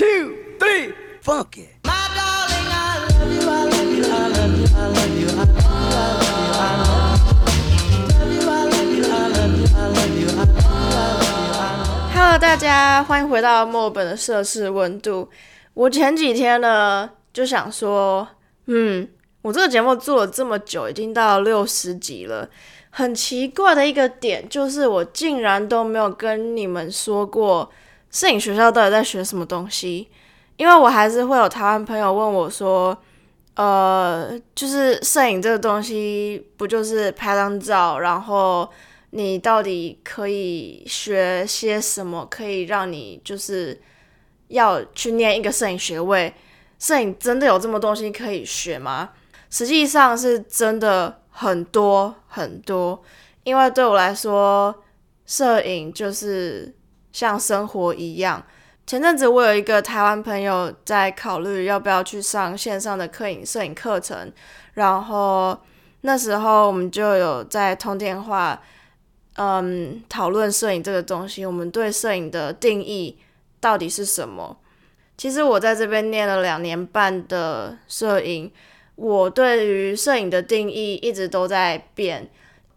two, three, funk it. My darling, I love you, I love you, I love you, I love you, I love you, I love you, I love you, I love you, I love you, I love you, I love you. Hello，大家欢迎回到墨尔本的摄氏温度。我前几天呢就想说，嗯，我这个节目做了这么久，已经到六十集了。很奇怪的一个点就是，我竟然都没有跟你们说过摄影学校到底在学什么东西。因为我还是会有台湾朋友问我说，呃，就是摄影这个东西，不就是拍张照，然后你到底可以学些什么，可以让你就是要去念一个摄影学位？摄影真的有这么东西可以学吗？实际上是真的很多很多，因为对我来说，摄影就是像生活一样。前阵子我有一个台湾朋友在考虑要不要去上线上的摄影摄影课程，然后那时候我们就有在通电话，嗯，讨论摄影这个东西，我们对摄影的定义到底是什么？其实我在这边念了两年半的摄影，我对于摄影的定义一直都在变。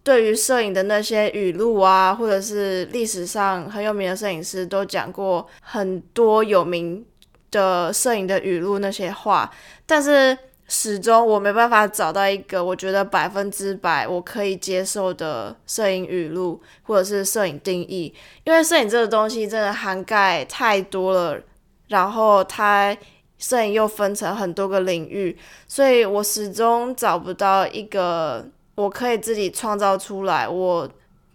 对于摄影的那些语录啊，或者是历史上很有名的摄影师都讲过很多有名的摄影的语录那些话，但是始终我没办法找到一个我觉得百分之百我可以接受的摄影语录或者是摄影定义，因为摄影这个东西真的涵盖太多了，然后它摄影又分成很多个领域，所以我始终找不到一个。我可以自己创造出来，我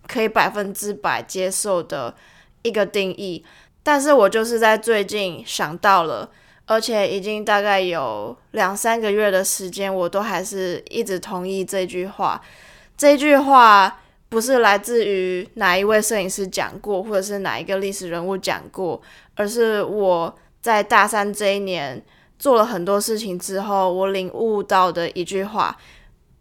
可以百分之百接受的一个定义，但是我就是在最近想到了，而且已经大概有两三个月的时间，我都还是一直同意这句话。这句话不是来自于哪一位摄影师讲过，或者是哪一个历史人物讲过，而是我在大三这一年做了很多事情之后，我领悟到的一句话。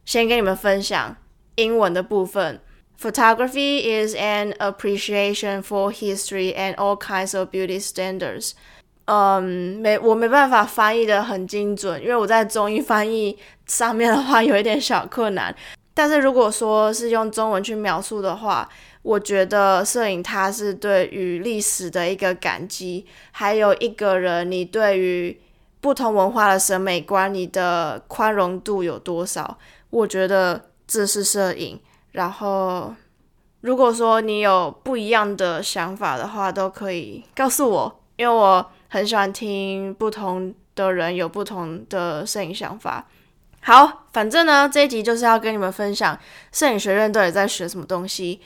先跟你们分享英文的部分。Photography is an appreciation for history and all kinds of beauty standards。嗯，没，我没办法翻译的很精准，因为我在中英翻译上面的话有一点小困难。但是如果说是用中文去描述的话，我觉得摄影它是对于历史的一个感激，还有一个人你对于不同文化的审美观，你的宽容度有多少？我觉得这是摄影。然后，如果说你有不一样的想法的话，都可以告诉我，因为我很喜欢听不同的人有不同的摄影想法。好，反正呢，这一集就是要跟你们分享摄影学院到底在学什么东西。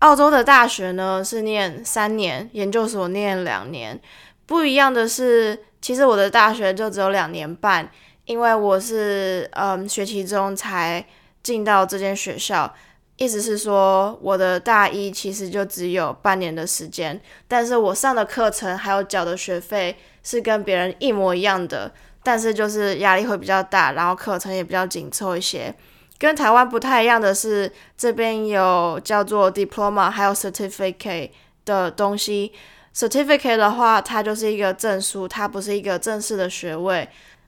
澳洲的大学呢是念三年，研究所念两年。不一样的是，其实我的大学就只有两年半。因为我是嗯学期中才进到这间学校，意思是说我的大一其实就只有半年的时间，但是我上的课程还有缴的学费是跟别人一模一样的，但是就是压力会比较大，然后课程也比较紧凑一些。跟台湾不太一样的是，这边有叫做 diploma 还有 certificate 的东西。certificate 的话，它就是一个证书，它不是一个正式的学位。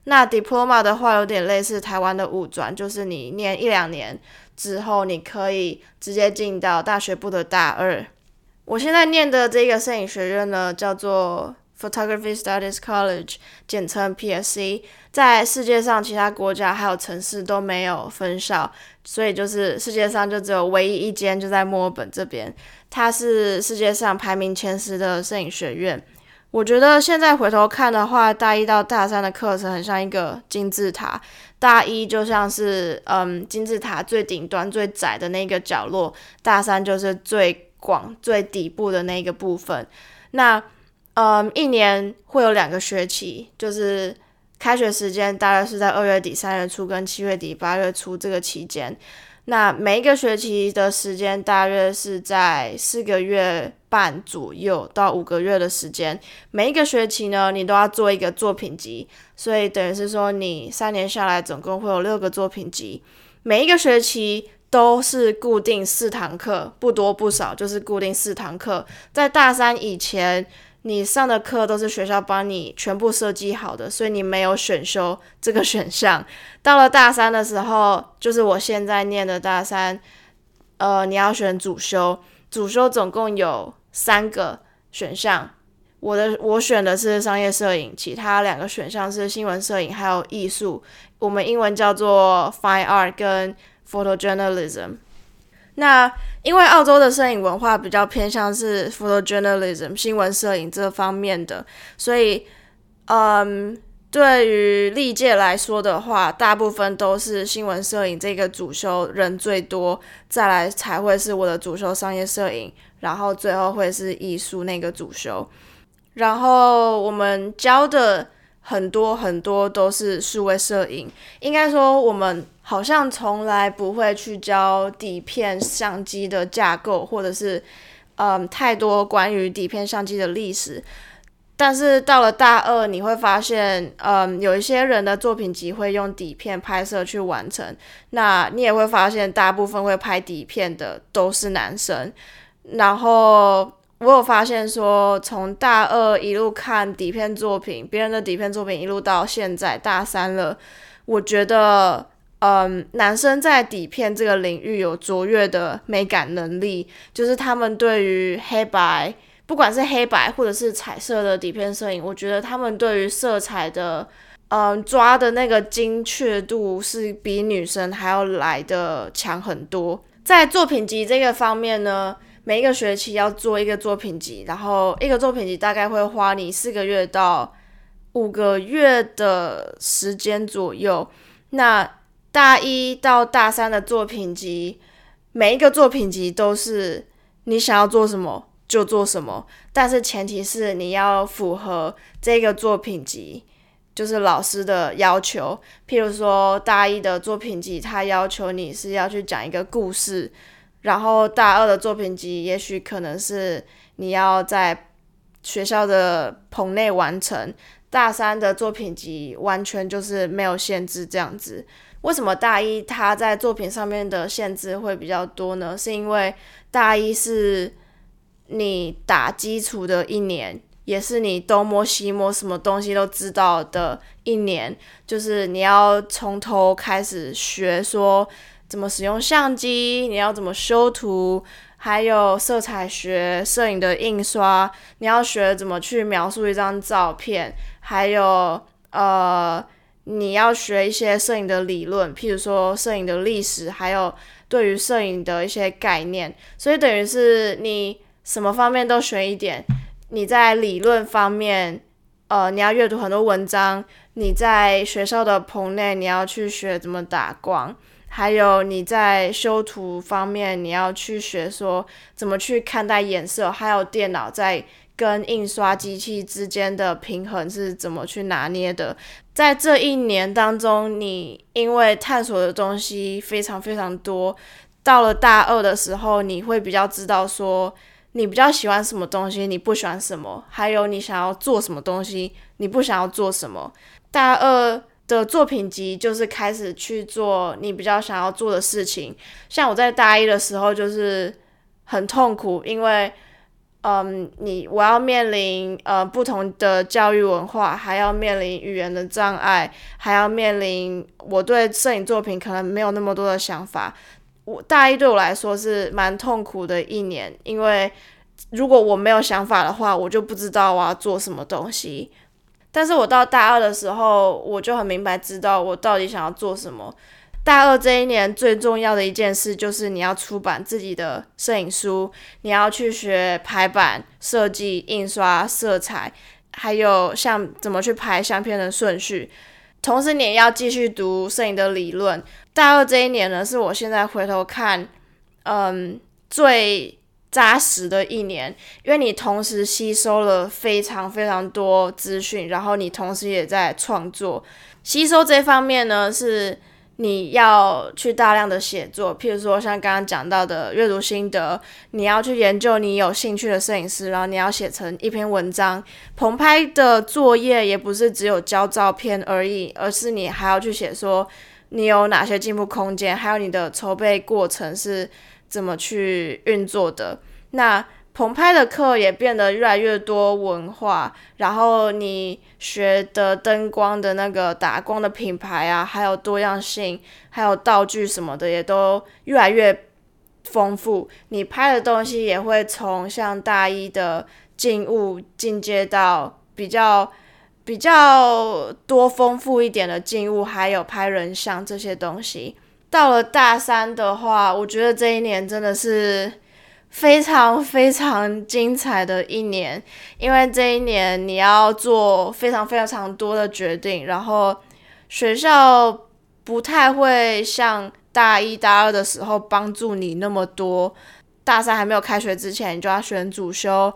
那 diploma 的话有点类似台湾的五专，就是你念一两年之后，你可以直接进到大学部的大二。我现在念的这个摄影学院呢，叫做 Photography Studies College，简称 PSC。在世界上其他国家还有城市都没有分校，所以就是世界上就只有唯一一间就在墨尔本这边。它是世界上排名前十的摄影学院。我觉得现在回头看的话，大一到大三的课程很像一个金字塔。大一就像是嗯金字塔最顶端最窄的那个角落，大三就是最广最底部的那个部分。那嗯一年会有两个学期，就是开学时间大概是在二月底三月初跟七月底八月初这个期间。那每一个学期的时间大约是在四个月半左右到五个月的时间。每一个学期呢，你都要做一个作品集，所以等于是说你三年下来总共会有六个作品集。每一个学期都是固定四堂课，不多不少，就是固定四堂课。在大三以前，你上的课都是学校帮你全部设计好的，所以你没有选修这个选项。到了大三的时候，就是我现在念的大三，呃，你要选主修，主修总共有三个选项。我的我选的是商业摄影，其他两个选项是新闻摄影还有艺术，我们英文叫做 Fine Art 跟 Photojournalism。那因为澳洲的摄影文化比较偏向是 photojournalism 新闻摄影这方面的，所以，嗯，对于历届来说的话，大部分都是新闻摄影这个主修人最多，再来才会是我的主修商业摄影，然后最后会是艺术那个主修。然后我们教的很多很多都是数位摄影，应该说我们好像从来不会去教底片相机的架构，或者是嗯太多关于底片相机的历史。但是到了大二，你会发现，嗯，有一些人的作品集会用底片拍摄去完成。那你也会发现，大部分会拍底片的都是男生，然后。我有发现说，从大二一路看底片作品，别人的底片作品一路到现在大三了，我觉得，嗯，男生在底片这个领域有卓越的美感能力，就是他们对于黑白，不管是黑白或者是彩色的底片摄影，我觉得他们对于色彩的，嗯，抓的那个精确度是比女生还要来的强很多。在作品集这个方面呢。每一个学期要做一个作品集，然后一个作品集大概会花你四个月到五个月的时间左右。那大一到大三的作品集，每一个作品集都是你想要做什么就做什么，但是前提是你要符合这个作品集，就是老师的要求。譬如说大一的作品集，他要求你是要去讲一个故事。然后大二的作品集，也许可能是你要在学校的棚内完成；大三的作品集完全就是没有限制这样子。为什么大一他在作品上面的限制会比较多呢？是因为大一是你打基础的一年，也是你东摸西摸，什么东西都知道的一年，就是你要从头开始学说。怎么使用相机？你要怎么修图？还有色彩学、摄影的印刷，你要学怎么去描述一张照片。还有呃，你要学一些摄影的理论，譬如说摄影的历史，还有对于摄影的一些概念。所以等于是你什么方面都学一点。你在理论方面，呃，你要阅读很多文章。你在学校的棚内，你要去学怎么打光。还有你在修图方面，你要去学说怎么去看待颜色，还有电脑在跟印刷机器之间的平衡是怎么去拿捏的。在这一年当中，你因为探索的东西非常非常多，到了大二的时候，你会比较知道说你比较喜欢什么东西，你不喜欢什么，还有你想要做什么东西，你不想要做什么。大二。的作品集就是开始去做你比较想要做的事情。像我在大一的时候就是很痛苦，因为嗯，你我要面临呃不同的教育文化，还要面临语言的障碍，还要面临我对摄影作品可能没有那么多的想法。我大一对我来说是蛮痛苦的一年，因为如果我没有想法的话，我就不知道我要做什么东西。但是我到大二的时候，我就很明白知道我到底想要做什么。大二这一年最重要的一件事就是你要出版自己的摄影书，你要去学排版、设计、印刷、色彩，还有像怎么去拍相片的顺序。同时，你也要继续读摄影的理论。大二这一年呢，是我现在回头看，嗯，最。扎实的一年，因为你同时吸收了非常非常多资讯，然后你同时也在创作。吸收这方面呢，是你要去大量的写作，譬如说像刚刚讲到的阅读心得，你要去研究你有兴趣的摄影师，然后你要写成一篇文章。棚拍的作业也不是只有交照片而已，而是你还要去写说你有哪些进步空间，还有你的筹备过程是。怎么去运作的？那棚拍的课也变得越来越多文化，然后你学的灯光的那个打光的品牌啊，还有多样性，还有道具什么的，也都越来越丰富。你拍的东西也会从像大一的静物进阶到比较比较多丰富一点的静物，还有拍人像这些东西。到了大三的话，我觉得这一年真的是。非常非常精彩的一年，因为这一年你要做非常非常多的决定，然后学校不太会像大一、大二的时候帮助你那么多。大三还没有开学之前，你就要选主修。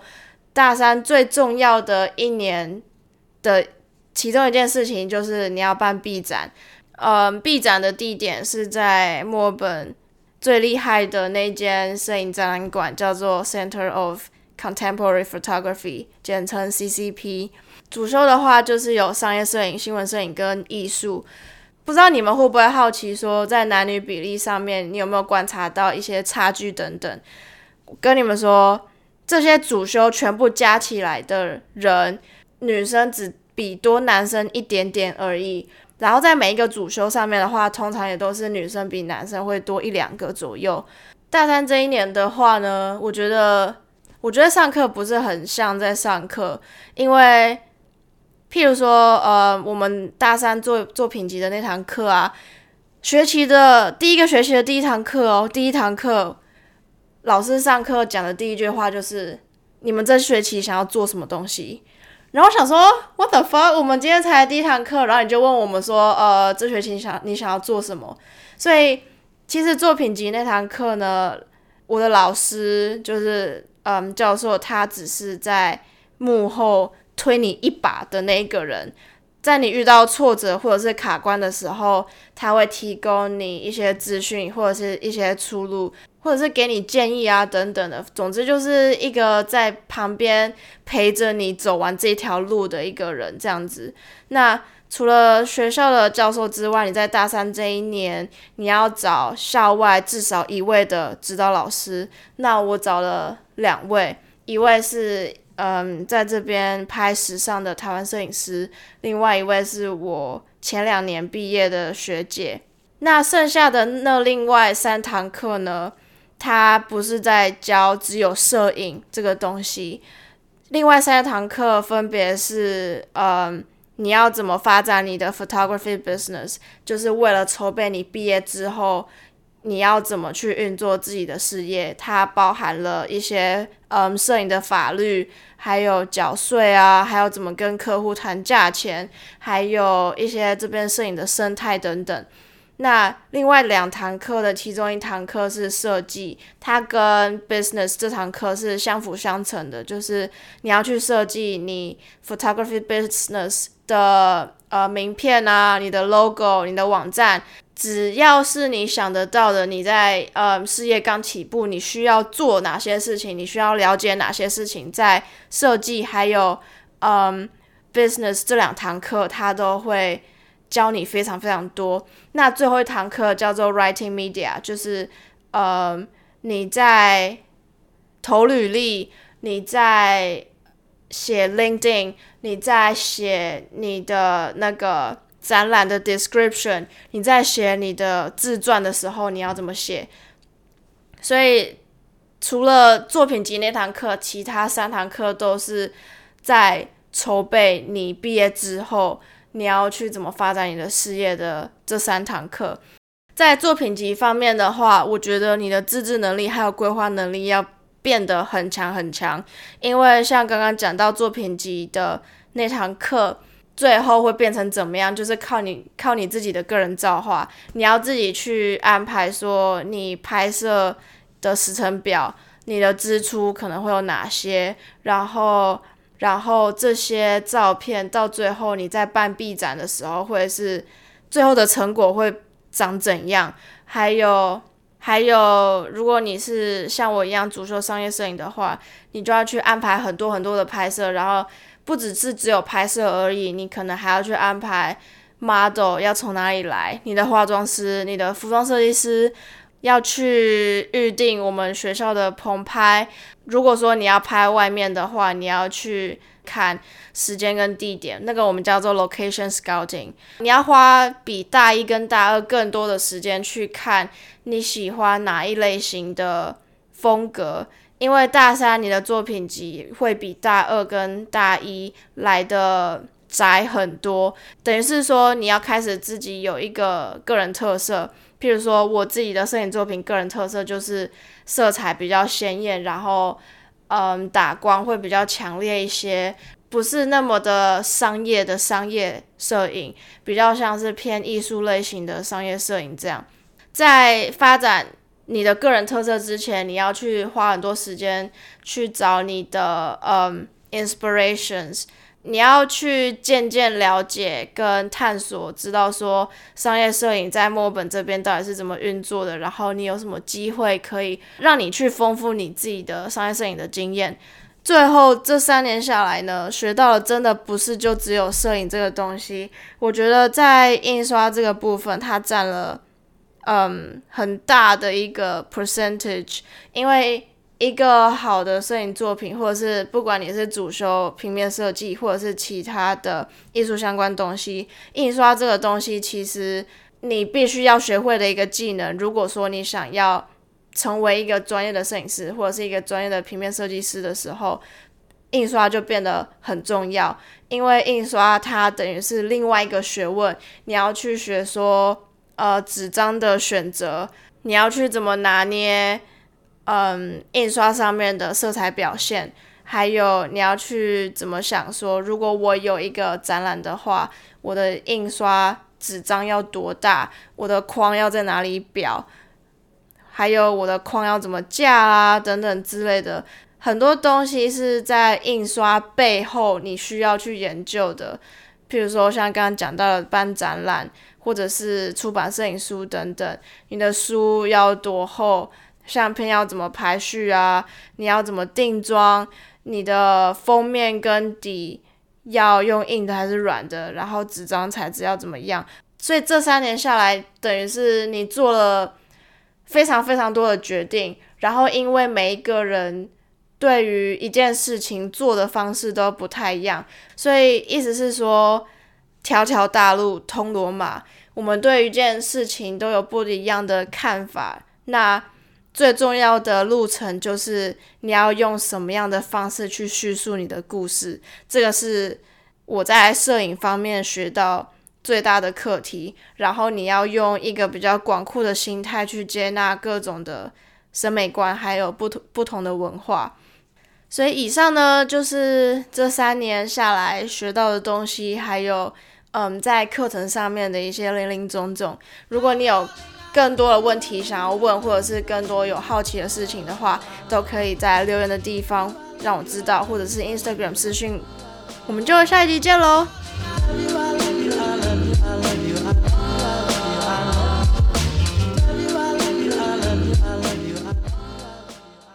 大三最重要的一年的其中一件事情就是你要办 B 展，嗯，B 展的地点是在墨尔本。最厉害的那间摄影展览馆叫做 Center of Contemporary Photography，简称 CCP。主修的话就是有商业摄影、新闻摄影跟艺术。不知道你们会不会好奇，说在男女比例上面，你有没有观察到一些差距等等？跟你们说，这些主修全部加起来的人，女生只比多男生一点点而已。然后在每一个主修上面的话，通常也都是女生比男生会多一两个左右。大三这一年的话呢，我觉得我觉得上课不是很像在上课，因为譬如说，呃，我们大三做做品级的那堂课啊，学期的第一个学期的第一堂课哦，第一堂课老师上课讲的第一句话就是：“你们这学期想要做什么东西？”然后想说，What the fuck？我们今天才第一堂课，然后你就问我们说，呃，这学期想你想要做什么？所以其实作品集那堂课呢，我的老师就是嗯教授，他只是在幕后推你一把的那一个人，在你遇到挫折或者是卡关的时候，他会提供你一些资讯或者是一些出路。或者是给你建议啊，等等的，总之就是一个在旁边陪着你走完这条路的一个人，这样子。那除了学校的教授之外，你在大三这一年，你要找校外至少一位的指导老师。那我找了两位，一位是嗯在这边拍时尚的台湾摄影师，另外一位是我前两年毕业的学姐。那剩下的那另外三堂课呢？他不是在教只有摄影这个东西，另外三堂课分别是，嗯，你要怎么发展你的 photography business，就是为了筹备你毕业之后你要怎么去运作自己的事业。它包含了一些，嗯，摄影的法律，还有缴税啊，还有怎么跟客户谈价钱，还有一些这边摄影的生态等等。那另外两堂课的其中一堂课是设计，它跟 business 这堂课是相辅相成的，就是你要去设计你 photography business 的呃名片啊，你的 logo，你的网站，只要是你想得到的，你在呃事业刚起步，你需要做哪些事情，你需要了解哪些事情，在设计还有嗯 business 这两堂课，它都会。教你非常非常多。那最后一堂课叫做 Writing Media，就是呃你在投履历，你在写 LinkedIn，你在写你的那个展览的 description，你在写你的自传的时候，你要怎么写？所以除了作品集那堂课，其他三堂课都是在筹备你毕业之后。你要去怎么发展你的事业的这三堂课，在作品集方面的话，我觉得你的自制能力还有规划能力要变得很强很强，因为像刚刚讲到作品集的那堂课，最后会变成怎么样，就是靠你靠你自己的个人造化，你要自己去安排说你拍摄的时程表，你的支出可能会有哪些，然后。然后这些照片到最后你在办 B 展的时候，会是最后的成果会长怎样？还有还有，如果你是像我一样主修商业摄影的话，你就要去安排很多很多的拍摄，然后不只是只有拍摄而已，你可能还要去安排 model 要从哪里来，你的化妆师、你的服装设计师，要去预定我们学校的棚拍。如果说你要拍外面的话，你要去看时间跟地点，那个我们叫做 location scouting。你要花比大一跟大二更多的时间去看你喜欢哪一类型的风格，因为大三你的作品集会比大二跟大一来的窄很多，等于是说你要开始自己有一个个人特色。譬如说我自己的摄影作品，个人特色就是色彩比较鲜艳，然后嗯打光会比较强烈一些，不是那么的商业的商业摄影，比较像是偏艺术类型的商业摄影这样。在发展你的个人特色之前，你要去花很多时间去找你的嗯 inspirations。你要去渐渐了解跟探索，知道说商业摄影在墨尔本这边到底是怎么运作的，然后你有什么机会可以让你去丰富你自己的商业摄影的经验。最后这三年下来呢，学到了真的不是就只有摄影这个东西，我觉得在印刷这个部分，它占了嗯很大的一个 percentage，因为。一个好的摄影作品，或者是不管你是主修平面设计，或者是其他的艺术相关东西，印刷这个东西其实你必须要学会的一个技能。如果说你想要成为一个专业的摄影师，或者是一个专业的平面设计师的时候，印刷就变得很重要。因为印刷它等于是另外一个学问，你要去学说，呃，纸张的选择，你要去怎么拿捏。嗯，印刷上面的色彩表现，还有你要去怎么想说，如果我有一个展览的话，我的印刷纸张要多大，我的框要在哪里裱，还有我的框要怎么架啊，等等之类的，很多东西是在印刷背后你需要去研究的。譬如说，像刚刚讲到的办展览，或者是出版摄影书等等，你的书要多厚？相片要怎么排序啊？你要怎么定妆？你的封面跟底要用硬的还是软的？然后纸张材质要怎么样？所以这三年下来，等于是你做了非常非常多的决定。然后因为每一个人对于一件事情做的方式都不太一样，所以意思是说，条条大路通罗马，我们对一件事情都有不一样的看法。那最重要的路程就是你要用什么样的方式去叙述你的故事，这个是我在摄影方面学到最大的课题。然后你要用一个比较广阔的心态去接纳各种的审美观，还有不同不同的文化。所以以上呢，就是这三年下来学到的东西，还有嗯，在课程上面的一些零零总总。如果你有更多的问题想要问，或者是更多有好奇的事情的话，都可以在留言的地方让我知道，或者是 Instagram 私讯。我们就下一集见喽。